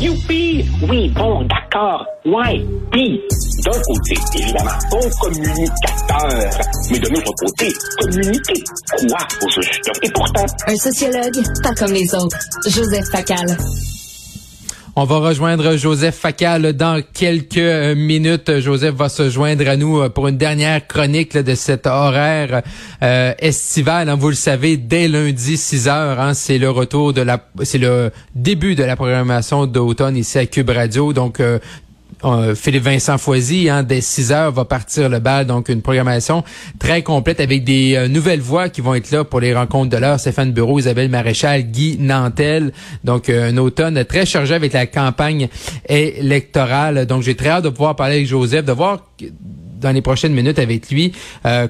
Youpi! Oui, bon, d'accord. Ouais. Puis, d'un côté, évidemment, bon communicateur. Mais de l'autre côté, communiquer quoi au juste? Et pourtant... Un sociologue, pas comme les autres. Joseph Facal. On va rejoindre Joseph Facal dans quelques minutes. Joseph va se joindre à nous pour une dernière chronique de cet horaire euh, estival. Hein. vous le savez, dès lundi 6 heures, hein, c'est le retour de la, c'est le début de la programmation d'automne ici à Cube Radio. Donc, euh, euh, Philippe Vincent Foisy, hein, dès 6 heures, va partir le bal. Donc, une programmation très complète avec des euh, nouvelles voix qui vont être là pour les rencontres de l'heure. Stéphane Bureau, Isabelle Maréchal, Guy Nantel. Donc, euh, un automne très chargé avec la campagne électorale. Donc, j'ai très hâte de pouvoir parler avec Joseph, de voir dans les prochaines minutes avec lui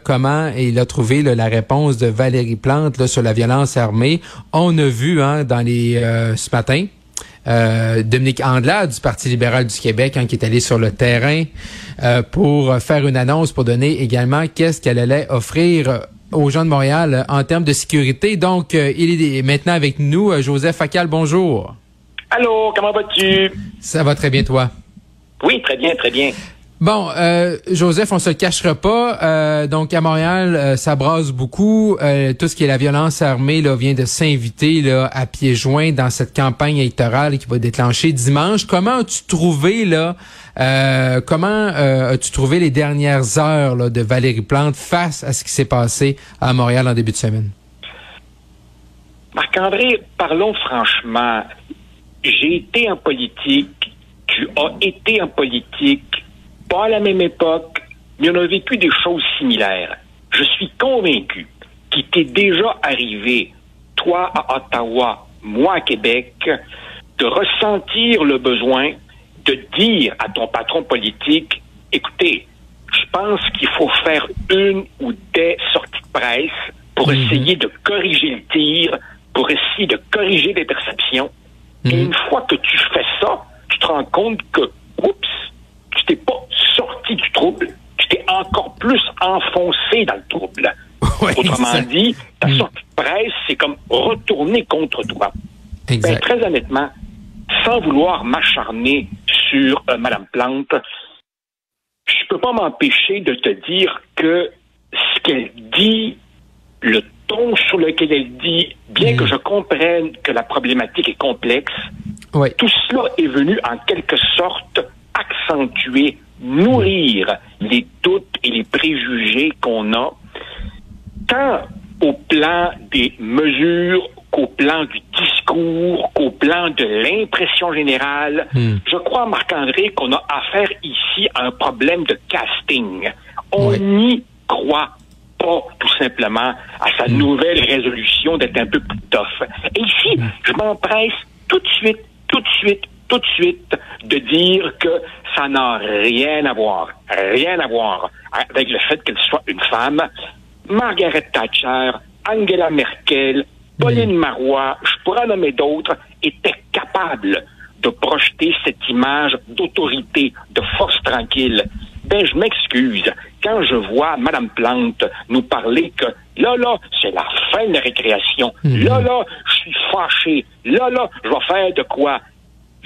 comment il a trouvé la réponse de Valérie Plante sur la violence armée. On a vu hein, dans les ce matin euh, Dominique Andelade du Parti libéral du Québec hein, qui est allé sur le terrain euh, pour faire une annonce pour donner également qu'est-ce qu'elle allait offrir aux gens de Montréal en termes de sécurité. Donc, euh, il est maintenant avec nous. Joseph Facal, bonjour. Allô, comment vas-tu? Ça va très bien, toi? Oui, très bien, très bien. Bon, euh, Joseph, on se le cachera pas. Euh, donc à Montréal, euh, ça brasse beaucoup. tout ce qui est la violence armée là, vient de s'inviter là à pieds joints dans cette campagne électorale qui va déclencher dimanche. Comment as-tu trouvé là Comment as-tu trouvé les dernières heures de Valérie Plante face à ce qui s'est passé à Montréal en début de semaine? Marc-André, parlons franchement. J'ai été en politique. Tu as été en politique pas à la même époque, mais on a vécu des choses similaires. Je suis convaincu qu'il t'est déjà arrivé, toi à Ottawa, moi à Québec, de ressentir le besoin de dire à ton patron politique, écoutez, je pense qu'il faut faire une ou des sorties de presse pour mhm. essayer de corriger le tir, pour essayer de corriger les perceptions. Et mhm. une fois que tu fais ça, tu te rends compte que, oups, tu t'es pas du trouble, tu t'es encore plus enfoncé dans le trouble. Autrement dit, ta hmm. sortie de presse, c'est comme retourner contre toi. Ben, très honnêtement, sans vouloir m'acharner sur euh, Mme Plante, je peux pas m'empêcher de te dire que ce qu'elle dit, le ton sur lequel elle dit, bien hmm. que je comprenne que la problématique est complexe, tout cela est venu en quelque sorte accentuer nourrir les doutes et les préjugés qu'on a, tant au plan des mesures qu'au plan du discours, qu'au plan de l'impression générale. Hmm. Je crois, Marc-André, qu'on a affaire ici à un problème de casting. On n'y croit pas, tout simplement, à sa hmm. nouvelle résolution d'être un peu plus tough. Et ici, hmm. je m'empresse tout de suite, tout de suite, tout de suite de dire que ça n'a rien à voir, rien à voir avec le fait qu'elle soit une femme. Margaret Thatcher, Angela Merkel, Pauline mm. Marois, je pourrais nommer d'autres, étaient capables de projeter cette image d'autorité, de force tranquille. Ben, je m'excuse. Quand je vois Mme Plante nous parler que là, là, c'est la fin de la récréation. Mm. Là, là, je suis fâché. Là, là, je vais faire de quoi?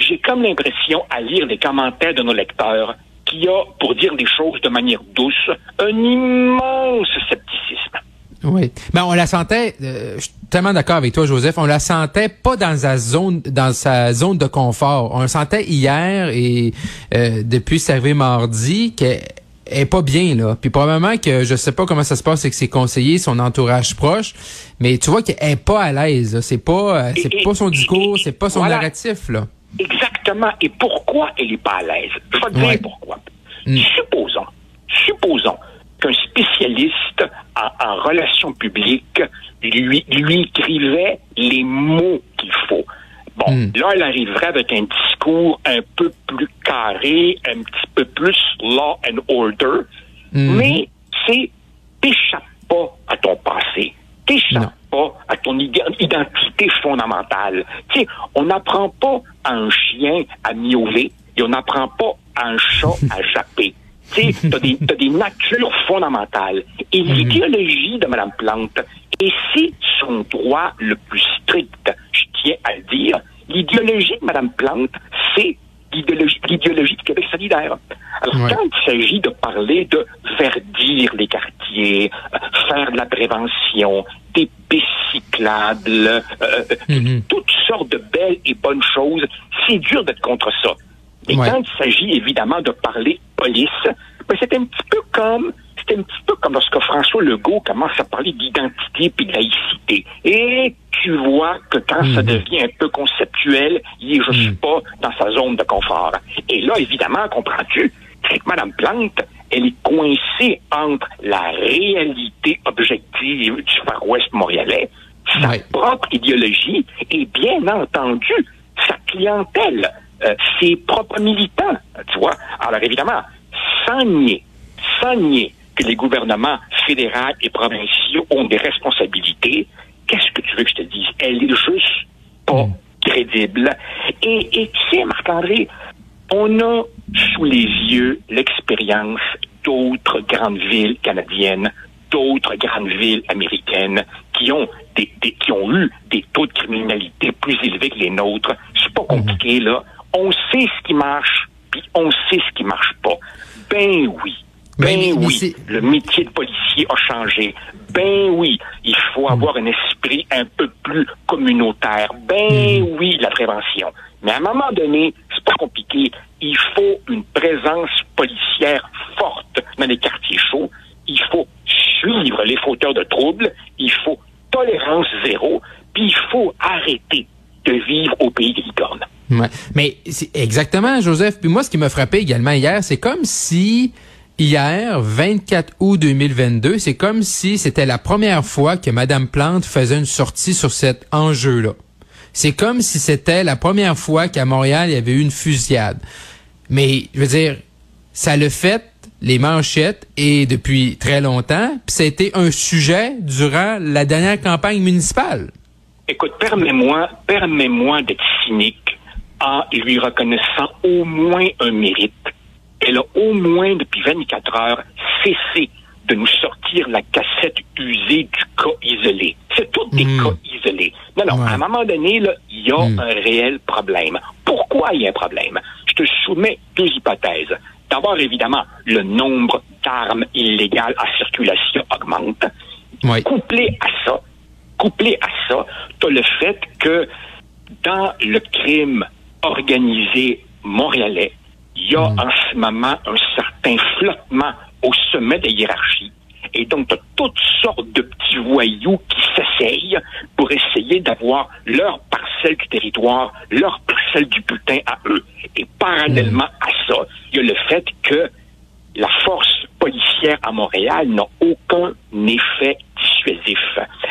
J'ai comme l'impression, à lire les commentaires de nos lecteurs, qu'il y a, pour dire les choses de manière douce, un immense scepticisme. Oui, mais on la sentait. Euh, je suis tellement d'accord avec toi, Joseph. On la sentait pas dans sa zone, dans sa zone de confort. On la sentait hier et euh, depuis servir mardi qu'elle est pas bien là. Puis probablement que je sais pas comment ça se passe avec ses conseillers, son entourage proche, mais tu vois qu'elle est pas à l'aise. C'est pas, euh, c'est pas son discours, c'est pas son narratif là. Exactement. Et pourquoi elle n'est pas à l'aise? Je vais te dire pourquoi. Mm. Supposons, supposons qu'un spécialiste en, relations publiques lui, lui écrivait les mots qu'il faut. Bon, mm. là, elle arriverait avec un discours un peu plus carré, un petit peu plus law and order, mm. mais c'est t'échappes pas à ton passé, t'échappes pas à ton identité fondamentale. Tu sais, on n'apprend pas à miauler et on n'apprend pas à un chat à japper. Tu sais, t'as des, as des natures fondamentales. Et mhm. l'idéologie de Mme Plante, et c'est son droit le plus strict, je tiens à le dire, l'idéologie de Mme Plante, c'est l'idéologie, l'idéologie du Québec solidaire. Alors, quand il s'agit de parler de verdir les quartiers, euh, faire de la prévention, des pistes cyclables, euh, euh, mm-hmm. toutes sortes de et bonnes choses, c'est dur d'être contre ça. Et quand il s'agit évidemment de parler police, ben, c'est un petit peu comme c'est un petit peu comme lorsque François Legault commence à parler d'identité et de laïcité. Et tu vois que quand ça mhm. devient un peu conceptuel, il est juste mhm. pas dans sa zone de confort. Et là, évidemment, comprends-tu, c'est que Mme Plante, elle est coincée entre la réalité objective du Far West montréalais, sa propre idéologie et bien entendu sa clientèle, euh, ses propres militants, tu vois. Alors évidemment, sans nier, sans nier que les gouvernements fédéraux et provinciaux ont des responsabilités, qu'est-ce que tu veux que je te dise? Elle est juste pas hmm. crédible. Et, et tu sais, Marc-André, on a sous les yeux l'expérience d'autres grandes villes canadiennes, d'autres grandes villes américaines qui ont des, qui ont eu des taux de criminalité plus élevés que les nôtres. C'est pas compliqué, là. On sait ce qui marche, puis on sait ce qui marche pas. Ben oui. Ben oui, le métier de policier a changé. Ben oui, il faut hmm. avoir un esprit un peu plus communautaire. Ben hmm. oui, la prévention. Mais à un moment donné, c'est pas compliqué. Il faut une présence policière forte dans les quartiers chauds. Il faut suivre les fauteurs de troubles. Il faut tolérance zéro. Puis il faut arrêter de vivre au pays des licornes. Mais exactement, Joseph. Puis moi, ce qui m'a frappé également hier, c'est comme si Hier, 24 août 2022, c'est comme si c'était la première fois que Madame Plante faisait une sortie sur cet enjeu-là. C'est comme si c'était la première fois qu'à Montréal, il y avait eu une fusillade. Mais, je veux dire, ça le fait les manchettes et depuis très longtemps, puis ça a été un sujet durant la dernière campagne municipale. Écoute, permets-moi, permets-moi d'être cynique en lui reconnaissant au moins un mérite elle a au moins depuis 24 heures cessé de nous sortir la cassette usée du cas isolé. C'est tout des hmm. cas isolés. Non, non, à un moment donné, il y a hmm. un réel problème. Pourquoi il y a un problème? Je te soumets deux hypothèses. D'abord, évidemment, le nombre d'armes illégales en circulation augmente. Couplé à ça, couplé à ça, tu as le fait que dans le crime organisé montréalais, il y a mm. en ce moment un certain flottement au sommet des hiérarchies. Et donc, tu as toutes sortes de petits voyous qui pour essayer d'avoir leur parcelle du territoire, leur parcelle du butin à eux. Et parallèlement à ça, il y a le fait que la force policière à Montréal n'a aucun effet dissuasif.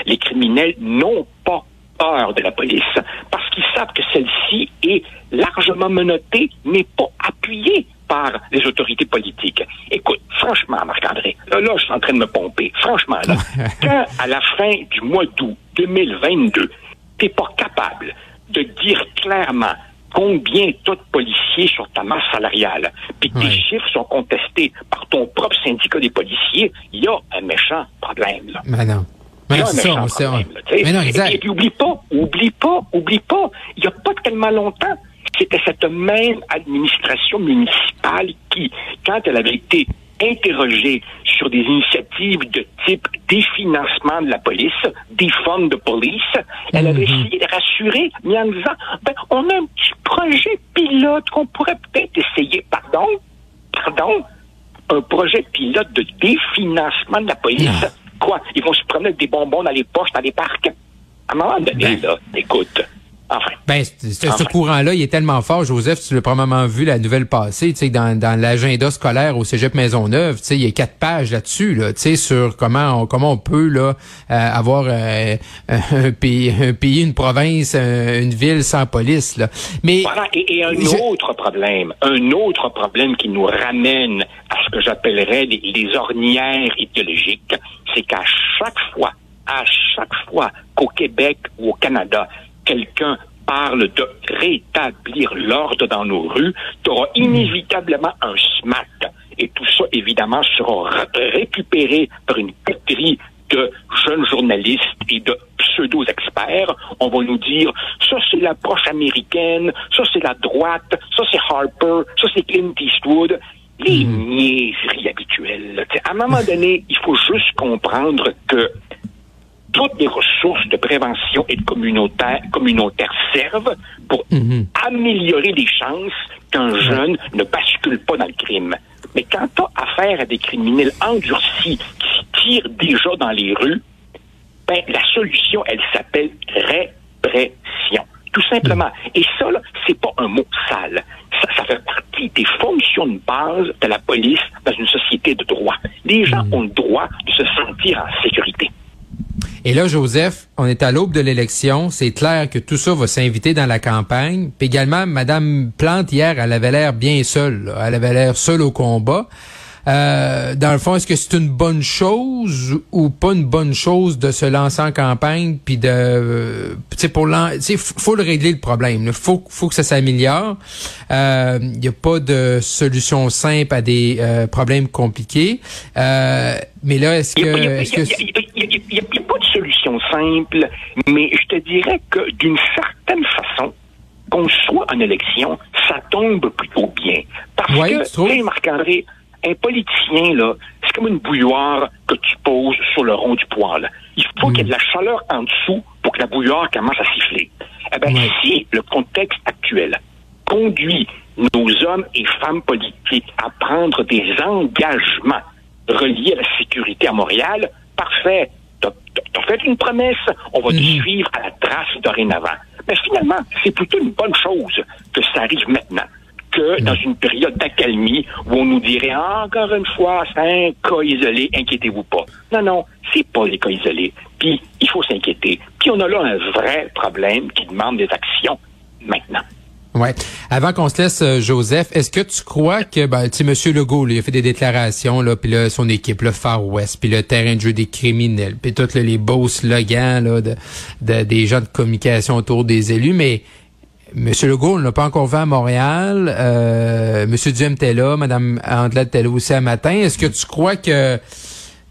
Les criminels n'ont pas peur de la police parce qu'ils savent que celle-ci est largement menottée, n'est pas appuyée par les autorités politiques. Écoute, franchement, Marc-André, là, là, je suis en train de me pomper. Franchement, là, quand à la fin du mois d'août 2022, t'es pas capable de dire clairement combien tu de policiers sur ta masse salariale, puis que tes chiffres sont contestés par ton propre syndicat des policiers, il y a un méchant problème. Là. Mais non. Mais ça, mais non, exact. Et, puis oublie pas, oublie pas, oublie pas, il n'y a pas tellement longtemps, c'était cette même administration municipale qui, quand elle avait été interrogée sur des initiatives de type définancement de la police, des fonds de police, elle avait mhm. essayé de rassurer, mais en disant, ben, on a un petit projet pilote qu'on pourrait peut-être essayer, pardon, pardon, un projet pilote de définancement de la police. Quoi? Ils vont se promener avec des bonbons dans les poches, dans les parcs? À un moment donné, ben. là, écoute. Enfin. Ben, ce courant-là, il est tellement fort, Joseph, tu l'as probablement vu la nouvelle passée, tu sais, dans, dans l'agenda scolaire au Cégep Maisonneuve, tu sais, il y a quatre pages là-dessus, là, tu sais, sur comment on, comment on peut, là, euh, avoir euh, un pays, un pays, une province, une ville sans police, là. Mais. Voilà, et, un autre problème, un autre problème qui nous ramène à ce que j'appellerais les, les ornières idéologiques, c'est qu'à chaque fois, à chaque fois qu'au Québec ou au Canada, quelqu'un parle de rétablir l'ordre dans nos rues, tu auras hmm. inévitablement un smack. Et tout ça, évidemment, sera récupéré par une coterie de jeunes journalistes et de pseudo-experts, on va nous dire ça c'est l'approche américaine, ça c'est la droite, ça c'est Harper, ça c'est Clint Eastwood. Les mmh. niaiseries habituelles. à un moment donné, il faut juste comprendre que toutes les ressources de prévention et de communautaire, communautaire servent pour mhm. améliorer les chances qu'un jeune ne bascule pas dans le crime. Mais quand tu as affaire à des criminels endurcis qui tirent déjà dans les rues, ben, la solution, elle s'appelle répression. Tout simplement. Et ça, là, c'est pas un mot sale. Ça, ça, fait partie des fonctions de base de la police dans une société de droit. Les gens mhm. ont le droit de se sentir en sécurité. Et là, Joseph, on est à l'aube de l'élection. C'est clair que tout ça va s'inviter dans la campagne. Puis également, Madame Plante, hier, elle avait l'air bien seule. Elle avait l'air seule au combat. Euh, dans le fond, est-ce que c'est une bonne chose ou pas une bonne chose de se lancer en campagne puis de, euh, tu sais, pour tu faut le régler le problème. Il faut, faut que ça s'améliore. Il euh, n'y a pas de solution simple à des euh, problèmes compliqués. Euh, mais là, est-ce que, est-ce que il simple, mais je te dirais que d'une certaine façon, qu'on soit en élection, ça tombe plutôt bien. Parce que, tu sais, Marc-André, un politicien, là, c'est comme une bouilloire que tu poses sur le rond du poêle. Il faut qu'il y ait de la chaleur en dessous pour que la bouilloire commence à siffler. Eh bien, si le contexte actuel conduit nos hommes et femmes politiques à prendre des engagements reliés à la sécurité à Montréal, parfait. As fait une promesse, on va te mhm. suivre à la trace dorénavant. Mais finalement, c'est plutôt une bonne chose que ça arrive maintenant que dans une période d'accalmie où on nous dirait encore une fois, c'est un cas isolé, inquiétez-vous pas. Non, non, c'est pas des cas isolés. Puis il faut s'inquiéter. Puis on a là un vrai problème qui demande des actions maintenant. Ouais. Avant qu'on se laisse, euh, Joseph, est-ce que tu crois que, ben, tu sais, Monsieur Legault, il a fait des déclarations, là, puis là, son équipe, le Far West, puis le terrain de jeu des criminels, puis tous les beaux slogans là, de, des gens de communication autour des élus, mais Monsieur Legault, on l'a pas encore vu à Montréal. Euh, Monsieur Duhem était là, Madame Andelette était là aussi un matin. Est-ce que tu crois que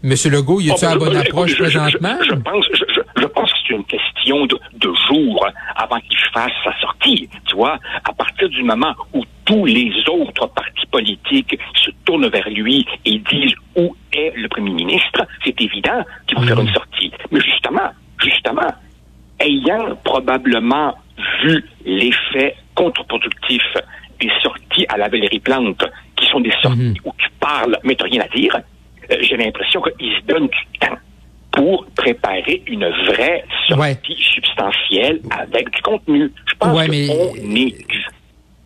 Monsieur Legault, il a-tu oh, la bonne approche présentement? Je, pense, je, pense que c'est une question de, de jours avant qu'il fasse sa sortie. Tu vois, à partir du moment où tous les autres partis politiques se tournent vers lui et disent où est le premier ministre, c'est évident qu'il va faire une sortie. Mais justement, justement, ayant probablement vu l'effet contre-productif des sorties à la Valérie Plante, qui sont des sorties mhm. où tu parles, mais tu rien à dire, euh, j'ai l'impression qu'il se donne du temps pour préparer une vraie sortie substantielle avec du contenu. Je pense qu'on est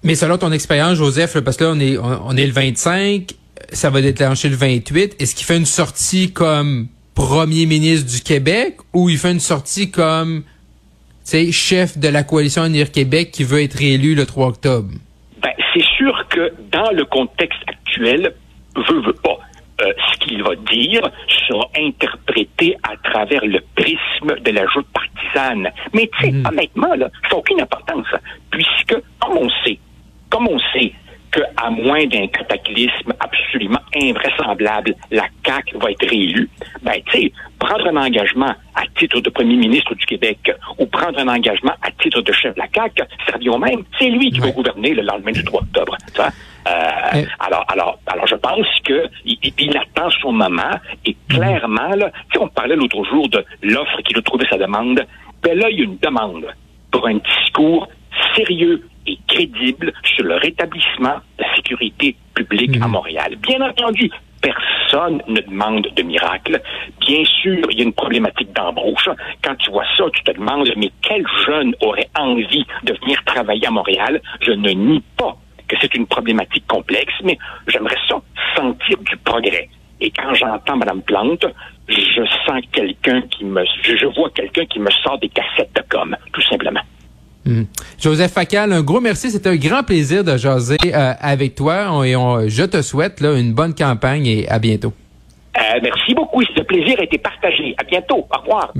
Mais selon ton expérience, Joseph, parce que là, on est, on est le 25, ça va déclencher le 28. Est-ce qu'il fait une sortie comme premier ministre du Québec ou il fait une sortie comme chef de la coalition Unir Québec qui veut être élu le 3 octobre? Ben, c'est sûr que dans le contexte actuel, veut, veut pas. Euh, ce qu'il va dire sera interprété à travers le prisme de la joute partisane. Mais tu sais, mhm. honnêtement, là, ça n'a aucune importance, puisque, comme on sait, comme on sait qu'à moins d'un cataclysme absolument invraisemblable, la CAQ va être réélue, ben, tu sais, prendre un engagement à titre de premier ministre du Québec ou prendre un engagement à titre de chef de la CAQ, ça revient au même. C'est lui qui va gouverner le lendemain du 3 octobre. Euh, alors, alors, pense que il, attend son moment et clairement, là, on parlait l'autre jour de l'offre qu'il a trouvé sa demande. Ben là, il y a une demande pour un discours sérieux et crédible sur le rétablissement de la sécurité publique à mhm. Montréal. Bien entendu, personne ne demande de miracle. Bien sûr, il y a une problématique d'embauche. Quand tu vois ça, tu te demandes, mais quel jeune aurait envie de venir travailler à Montréal? Je ne nie pas que c'est une problématique complexe, mais j'aimerais ça sentir du progrès. Et quand j'entends Mme Plante, je sens quelqu'un qui me, je vois quelqu'un qui me sort des cassettes de com, tout simplement. Hmm. Joseph Facal, un gros merci. C'était un grand plaisir de jaser euh, avec toi et on, je te souhaite là, une bonne campagne et à bientôt. Euh, merci beaucoup. Ce plaisir a été partagé. À bientôt. Au revoir.